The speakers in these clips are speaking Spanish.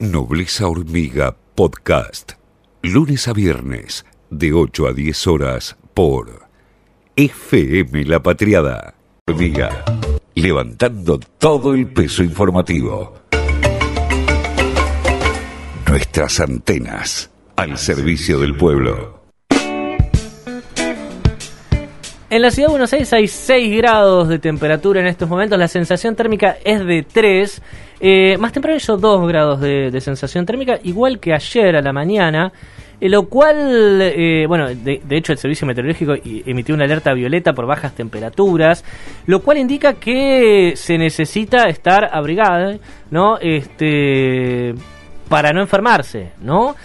Nobleza Hormiga Podcast. Lunes a viernes, de 8 a 10 horas, por FM La Patriada. Hormiga, levantando todo el peso informativo. Nuestras antenas al servicio del pueblo. En la ciudad de Buenos Aires hay 6 grados de temperatura en estos momentos, la sensación térmica es de 3. Eh, más temprano hizo 2 grados de, sensación térmica, igual que ayer a la mañana. Eh, lo cual, eh, bueno, de, de hecho el Servicio Meteorológico emitió una alerta violeta por bajas temperaturas, lo cual indica que se necesita estar abrigada, ¿no? Este, para no enfermarse, ¿no?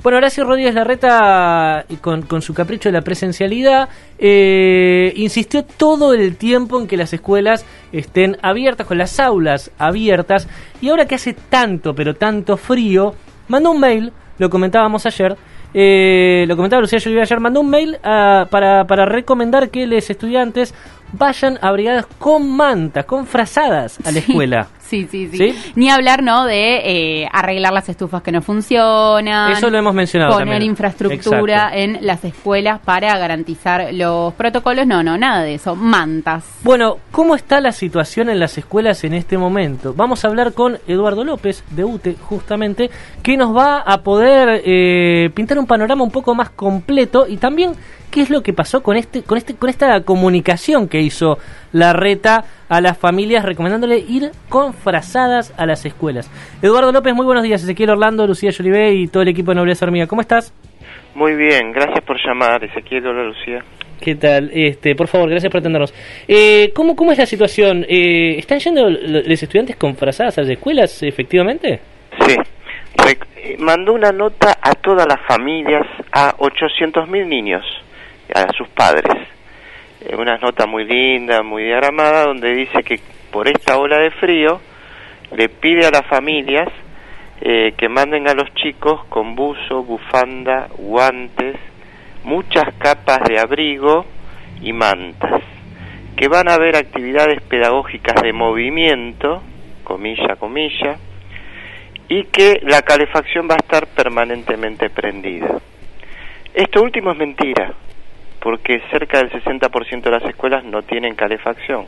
Bueno, Horacio Rodríguez Larreta, con, con su capricho de la presencialidad, eh, insistió todo el tiempo en que las escuelas estén abiertas, con las aulas abiertas, y ahora que hace tanto, pero tanto frío, mandó un mail, lo comentábamos ayer, eh, lo comentaba Lucía Lluvia ayer, mandó un mail ah, para, para recomendar que los estudiantes vayan abrigadas con mantas, con frazadas a la escuela. Sí, sí, sí, ¿Sí? Ni hablar, ¿no? De eh, arreglar las estufas que no funcionan. Eso lo hemos mencionado Poner también. infraestructura Exacto. en las escuelas para garantizar los protocolos. No, no, nada de eso. Mantas. Bueno, ¿cómo está la situación en las escuelas en este momento? Vamos a hablar con Eduardo López de UTE, justamente, que nos va a poder eh, pintar un panorama un poco más completo y también qué es lo que pasó con este, con este, con esta comunicación que hizo la reta a las familias recomendándole ir con frazadas a las escuelas. Eduardo López, muy buenos días. Ezequiel Orlando, Lucía Yolivé y todo el equipo de Nobleza Hormiga. ¿Cómo estás? Muy bien, gracias por llamar, Ezequiel. Hola, Lucía. ¿Qué tal? Este, por favor, gracias por atendernos. Eh, ¿cómo, ¿Cómo es la situación? Eh, ¿Están yendo lo- los estudiantes con frazadas a las escuelas, efectivamente? Sí, eh, mandó una nota a todas las familias, a 800.000 niños, a sus padres. Eh, una nota muy linda, muy diagramada, donde dice que por esta ola de frío le pide a las familias eh, que manden a los chicos con buzo, bufanda, guantes, muchas capas de abrigo y mantas, que van a haber actividades pedagógicas de movimiento, comilla, comilla, y que la calefacción va a estar permanentemente prendida. Esto último es mentira, porque cerca del 60% de las escuelas no tienen calefacción.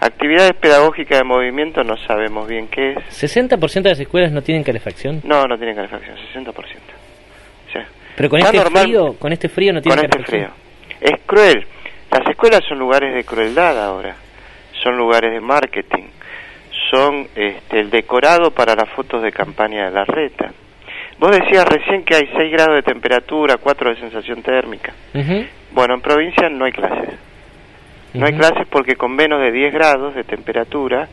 Actividades pedagógicas de movimiento no sabemos bien qué es. ¿60% de las escuelas no tienen calefacción? No, no tienen calefacción, 60%. O sea, Pero con este normal- frío, con este frío no tienen con este frío. calefacción. Es cruel. Las escuelas son lugares de crueldad ahora. Son lugares de marketing. Son este, el decorado para las fotos de campaña de la reta. Vos decías recién que hay 6 grados de temperatura, 4 de sensación térmica. Bueno, en provincia no hay clases. No hay clases porque con menos de 10 grados de temperatura,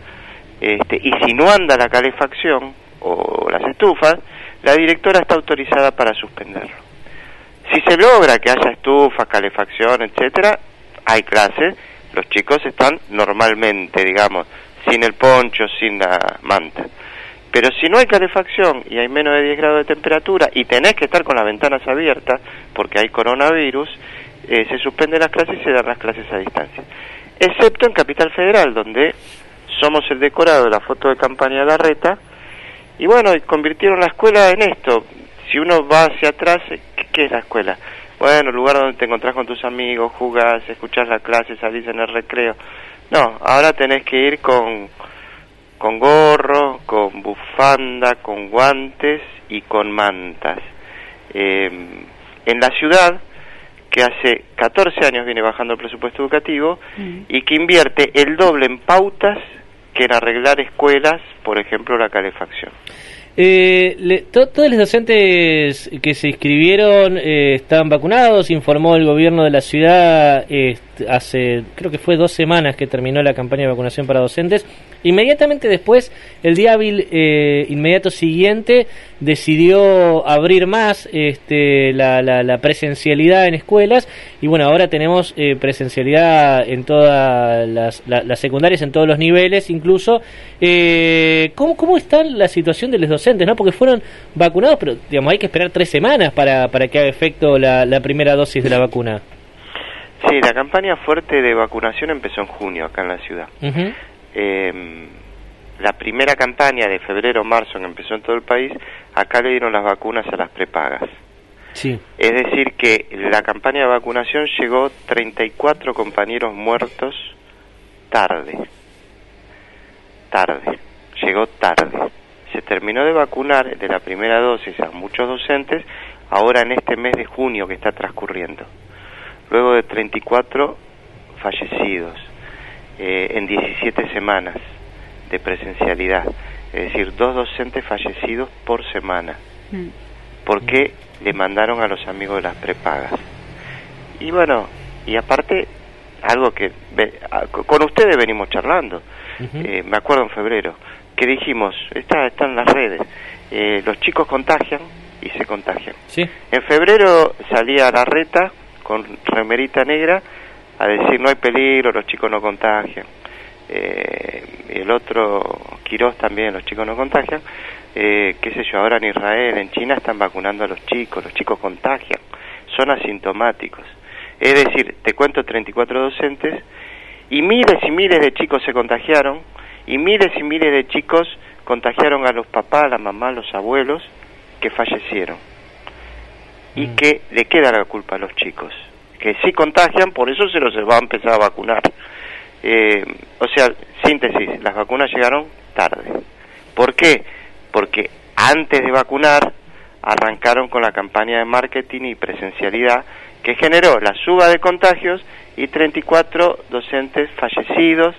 este, y si no anda la calefacción o las estufas, la directora está autorizada para suspenderlo. Si se logra que haya estufas, calefacción, etcétera, hay clases, los chicos están normalmente, digamos, sin el poncho, sin la manta. Pero si no hay calefacción y hay menos de 10 grados de temperatura y tenés que estar con las ventanas abiertas porque hay coronavirus, eh, se suspenden las clases y se dan las clases a distancia. Excepto en Capital Federal, donde somos el decorado de la foto de campaña de la reta, y bueno, convirtieron la escuela en esto. Si uno va hacia atrás, ¿qué, qué es la escuela? Bueno, el lugar donde te encontrás con tus amigos, jugás, escuchás la clase, salís en el recreo. No, ahora tenés que ir con, con gorro, con bufanda, con guantes y con mantas. Eh, en la ciudad, que hace 14 años viene bajando el presupuesto educativo y que invierte el doble en pautas que en arreglar escuelas, por ejemplo, la calefacción. Eh, le- to- todos los docentes que se inscribieron eh, están vacunados, informó el gobierno de la ciudad este, hace, creo que fue dos semanas que terminó la campaña de vacunación para docentes. Inmediatamente después, el día hábil eh, inmediato siguiente, decidió abrir más este, la, la- la presencialidad en escuelas y bueno, ahora tenemos eh, presencialidad en todas las, la- las secundarias, en todos los niveles incluso. Eh, ¿cómo, ¿Cómo está la situación de los docentes? no Porque fueron vacunados, pero digamos hay que esperar tres semanas para, para que haga efecto la primera dosis de la vacuna. Sí, la campaña fuerte de vacunación empezó en junio acá en la ciudad. Eh, la primera campaña de febrero-marzo que empezó en todo el país, acá le dieron las vacunas a las prepagas. Sí. Es decir, que la campaña de vacunación llegó 34 compañeros muertos tarde. Tarde. Llegó tarde. Se terminó de vacunar de la primera dosis a muchos docentes ahora en este mes de junio que está transcurriendo. Luego de 34 fallecidos eh, en 17 semanas de presencialidad. Es decir, dos docentes fallecidos por semana. Mm. Porque le mandaron a los amigos de las prepagas. Y bueno, y aparte, algo que ve- a- con ustedes venimos charlando, eh, me acuerdo en febrero, que dijimos, está, está en las redes, eh, los chicos contagian y se contagian. Sí. En febrero salía la reta con remerita negra a decir no hay peligro, los chicos no contagian. Eh, el otro, Quirós también, los chicos no contagian. Eh, qué sé yo, ahora en Israel, en China están vacunando a los chicos, los chicos contagian, son asintomáticos. Es decir, te cuento 34 docentes y miles y miles de chicos se contagiaron y miles y miles de chicos contagiaron a los papás, a la mamá, a los abuelos que fallecieron y Mm. que le queda la culpa a los chicos, que sí contagian, por eso se los va a empezar a vacunar. Eh, o sea, síntesis, las vacunas llegaron tarde. ¿Por qué? Porque antes de vacunar arrancaron con la campaña de marketing y presencialidad que generó la suba de contagios y 34 docentes fallecidos,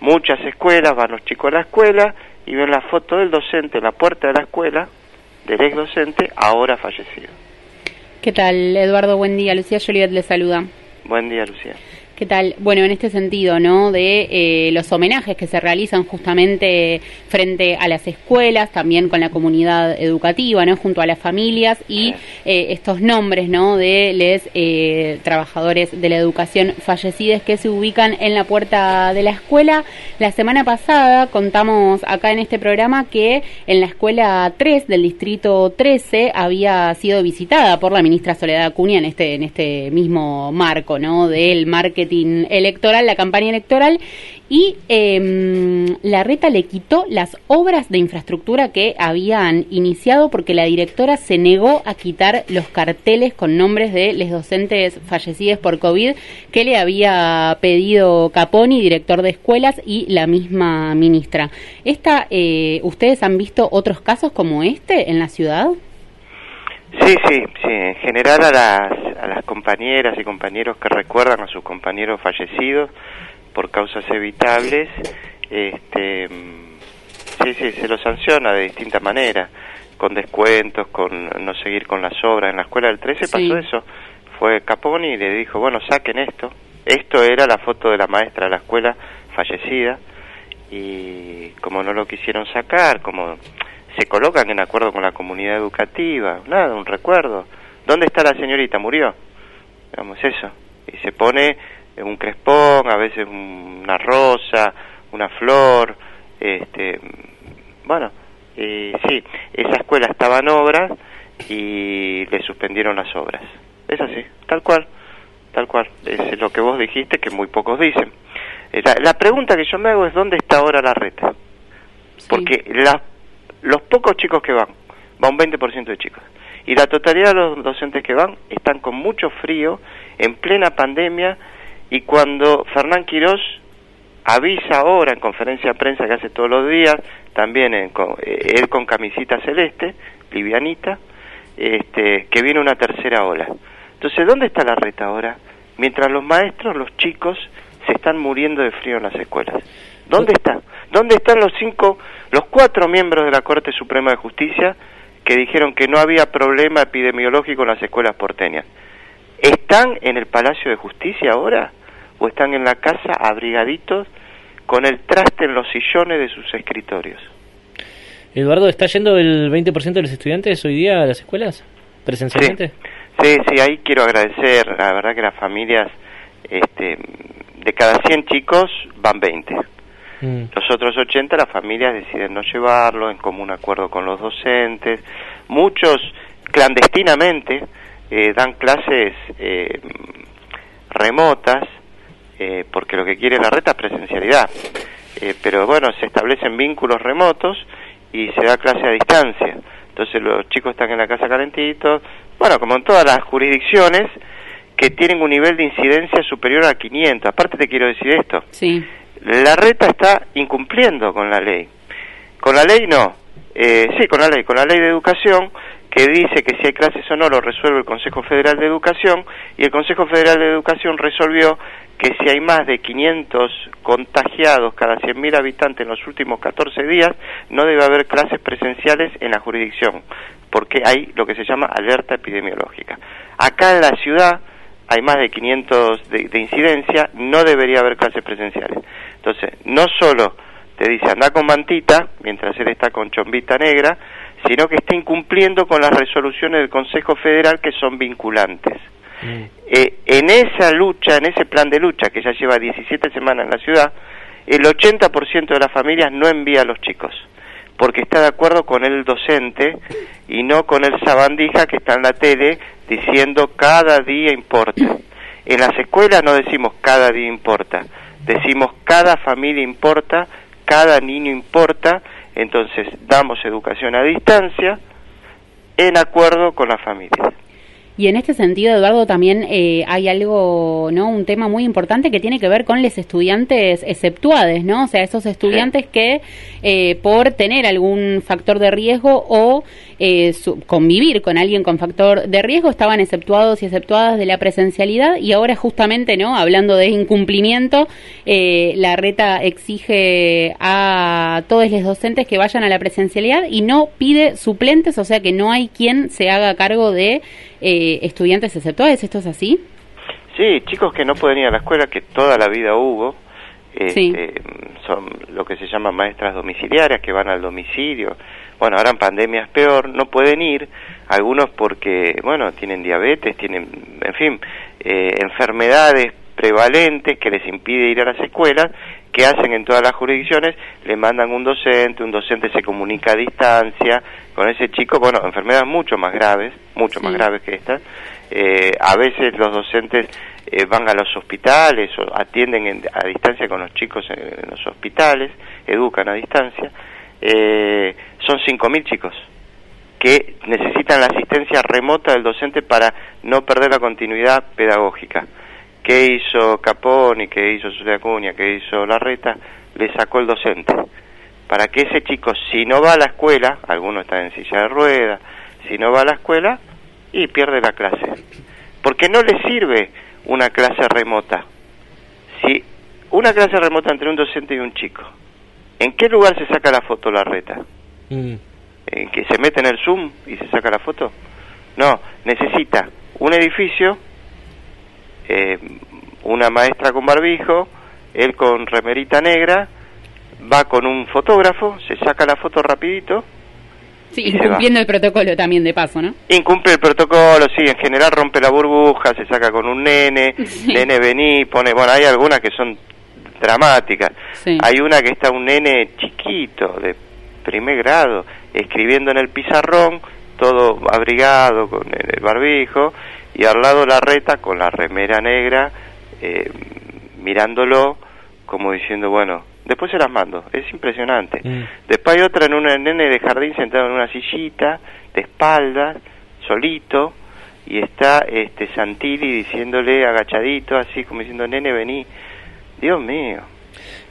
muchas escuelas, van los chicos a la escuela y ven la foto del docente en la puerta de la escuela, del ex docente, ahora fallecido. ¿Qué tal, Eduardo? Buen día. Lucía Jolivet le saluda. Buen día, Lucía. ¿Qué tal? Bueno, en este sentido, ¿no? De eh, los homenajes que se realizan justamente frente a las escuelas, también con la comunidad educativa, ¿no? Junto a las familias y eh, estos nombres, ¿no? De los eh, trabajadores de la educación fallecidos que se ubican en la puerta de la escuela. La semana pasada contamos acá en este programa que en la escuela 3 del distrito 13 había sido visitada por la ministra Soledad Acuña en este, en este mismo marco, ¿no? Del electoral, la campaña electoral, y eh, la reta le quitó las obras de infraestructura que habían iniciado porque la directora se negó a quitar los carteles con nombres de los docentes fallecidos por COVID que le había pedido Caponi, director de escuelas, y la misma ministra. Esta, eh, ¿Ustedes han visto otros casos como este en la ciudad? Sí, sí, sí. En general a las, a las compañeras y compañeros que recuerdan a sus compañeros fallecidos por causas evitables, este, sí, sí, se los sanciona de distinta manera, con descuentos, con no seguir con las obras. En la escuela del 13 Sí. pasó eso. Fue Caponi y le dijo, bueno, saquen esto. Esto era la foto de la maestra de la escuela fallecida y como no lo quisieron sacar, como se colocan en acuerdo con la comunidad educativa, nada, un recuerdo. ¿Dónde está la señorita? Murió. Digamos eso. Y se pone un crespón, a veces una rosa, una flor, este, bueno, y sí, esa escuela estaba en obras y le suspendieron las obras. Es así, tal cual, tal cual. Es lo que vos dijiste que muy pocos dicen. Eh, La, la pregunta que yo me hago es dónde está ahora la reta. Porque la- los pocos chicos que van, va un 20% de chicos, y la totalidad de los docentes que van están con mucho frío, en plena pandemia, y cuando Fernán Quirós avisa ahora en conferencia de prensa que hace todos los días, también en, con- eh, él con camisita celeste, livianita, este, que viene una tercera ola. Entonces, ¿dónde está la reta ahora? Mientras los maestros, los chicos, se están muriendo de frío en las escuelas. ¿Dónde está? ¿Dónde están los cinco, los cuatro miembros de la Corte Suprema de Justicia que dijeron que no había problema epidemiológico en las escuelas porteñas? ¿Están en el Palacio de Justicia ahora? ¿O están en la casa abrigaditos con el traste en los sillones de sus escritorios? Eduardo, ¿está yendo el 20% de los estudiantes hoy día a las escuelas? ¿Presencialmente? Sí, sí, ahí quiero agradecer, la verdad que las familias, este, de cada 100 chicos van 20. Mm. Los otros 80 las familias deciden no llevarlo en común acuerdo con los docentes. Muchos clandestinamente eh, dan clases eh, remotas eh, porque lo que quiere la reta es presencialidad. eh, pero bueno, se establecen vínculos remotos y se da clase a distancia. Entonces los chicos están en la casa calentitos, bueno, como en todas las jurisdicciones que tienen un nivel de incidencia superior a 500. Aparte te quiero decir esto. Sí. La reta está incumpliendo con la ley. Con la ley no. Eh, sí, con la ley. Con la ley de educación que dice que si hay clases o no lo resuelve el Consejo Federal de Educación y el Consejo Federal de Educación resolvió que si hay más de 500 contagiados cada 100.000 habitantes en los últimos 14 días, no debe haber clases presenciales en la jurisdicción, porque hay lo que se llama alerta epidemiológica. Acá en la ciudad hay más de 500 de, de incidencia, no debería haber clases presenciales. Entonces, no solo te dice anda con mantita, mientras él está con chombita negra, sino que está incumpliendo con las resoluciones del Consejo Federal que son vinculantes. Mm. Eh, en esa lucha, en ese plan de lucha que ya lleva 17 semanas en la ciudad, el 80% de las familias no envía a los chicos, porque está de acuerdo con el docente y no con el sabandija que está en la tele diciendo cada día importa. En las escuelas no decimos cada día importa, decimos cada familia importa, cada niño importa entonces, damos educación a distancia en acuerdo con la familia. Y en este sentido, Eduardo, también eh, hay algo, ¿no? Un tema muy importante que tiene que ver con los estudiantes exceptuades, ¿no? O sea, esos estudiantes que eh, por tener algún factor de riesgo o eh, convivir con alguien con factor de riesgo estaban exceptuados y exceptuadas de la presencialidad y ahora justamente, ¿no? Hablando de incumplimiento, la reta exige a todos los docentes que vayan a la presencialidad y no pide suplentes, o sea que no hay quien se haga cargo de eh, estudiantes exceptuales, ¿esto es así? Sí, chicos que no pueden ir a la escuela, que toda la vida hubo, este, son lo que se llama maestras domiciliarias, que van al domicilio, bueno, ahora en pandemia es peor, no pueden ir, algunos porque, bueno, tienen diabetes, tienen, en fin, eh, enfermedades prevalentes que les impide ir a las escuelas, que hacen en todas las jurisdicciones, le mandan un docente, un docente se comunica a distancia con ese chico, bueno, enfermedades mucho más graves, mucho más graves que estas. Eh, a veces los docentes eh, van a los hospitales o atienden a distancia con los chicos en, los hospitales, educan a distancia. Eh, son 5.000 chicos que necesitan la asistencia remota del docente para no perder la continuidad pedagógica qué hizo Caponi, qué hizo Zulia Acuña, qué hizo Larreta, le sacó el docente. Para que ese chico, si no va a la escuela, alguno está en silla de ruedas, si no va a la escuela, y pierde la clase. Porque no le sirve una clase remota. Si una clase remota entre un docente y un chico, ¿en qué lugar se saca la foto Larreta? Mm. ¿En que se mete en el Zoom y se saca la foto? No, necesita un edificio eh, una maestra con barbijo, él con remerita negra, va con un fotógrafo, se saca la foto rapidito. Sí, incumpliendo el protocolo también de paso, ¿no? Incumple el protocolo, sí, en general rompe la burbuja, se saca con un nene, nene vení, pone, bueno, hay algunas que son dramáticas. Hay una que está un nene chiquito, de primer grado, escribiendo en el pizarrón, todo abrigado con el barbijo, y al lado la reta con la remera negra eh, mirándolo como diciendo bueno después se las mando es impresionante. Mm. después hay otra en un nene de jardín sentado en una sillita de espaldas solito y está este Santilli diciéndole agachadito así como diciendo nene vení Dios mío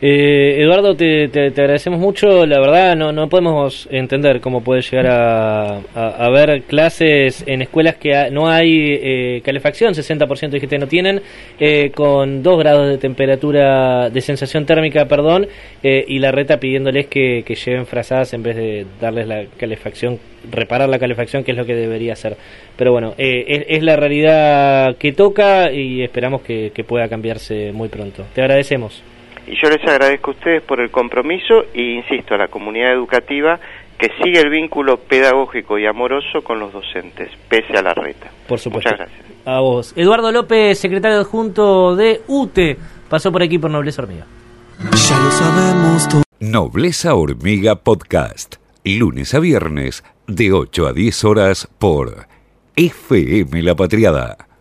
eh, Eduardo, te, te, agradecemos mucho. La verdad, no, no podemos entender cómo puede llegar a, haber clases en escuelas que no hay eh, calefacción, 60% dijiste no tienen, eh, con 2 grados de temperatura, de sensación térmica, perdón, eh, y la reta pidiéndoles que, que lleven frazadas en vez de darles la calefacción, reparar la calefacción, que es lo que debería hacer. Pero bueno, es, es, la realidad que toca y esperamos que, que pueda cambiarse muy pronto. Te agradecemos. Y yo les agradezco a ustedes por el compromiso e insisto a la comunidad educativa que sigue el vínculo pedagógico y amoroso con los docentes, pese a la reta. Por supuesto. Muchas gracias. A vos. Eduardo López, secretario adjunto de UTE, pasó por aquí por Nobleza Hormiga. Ya lo sabemos. Nobleza Hormiga Podcast, lunes a viernes, de 8 a 10 horas por FM La Patriada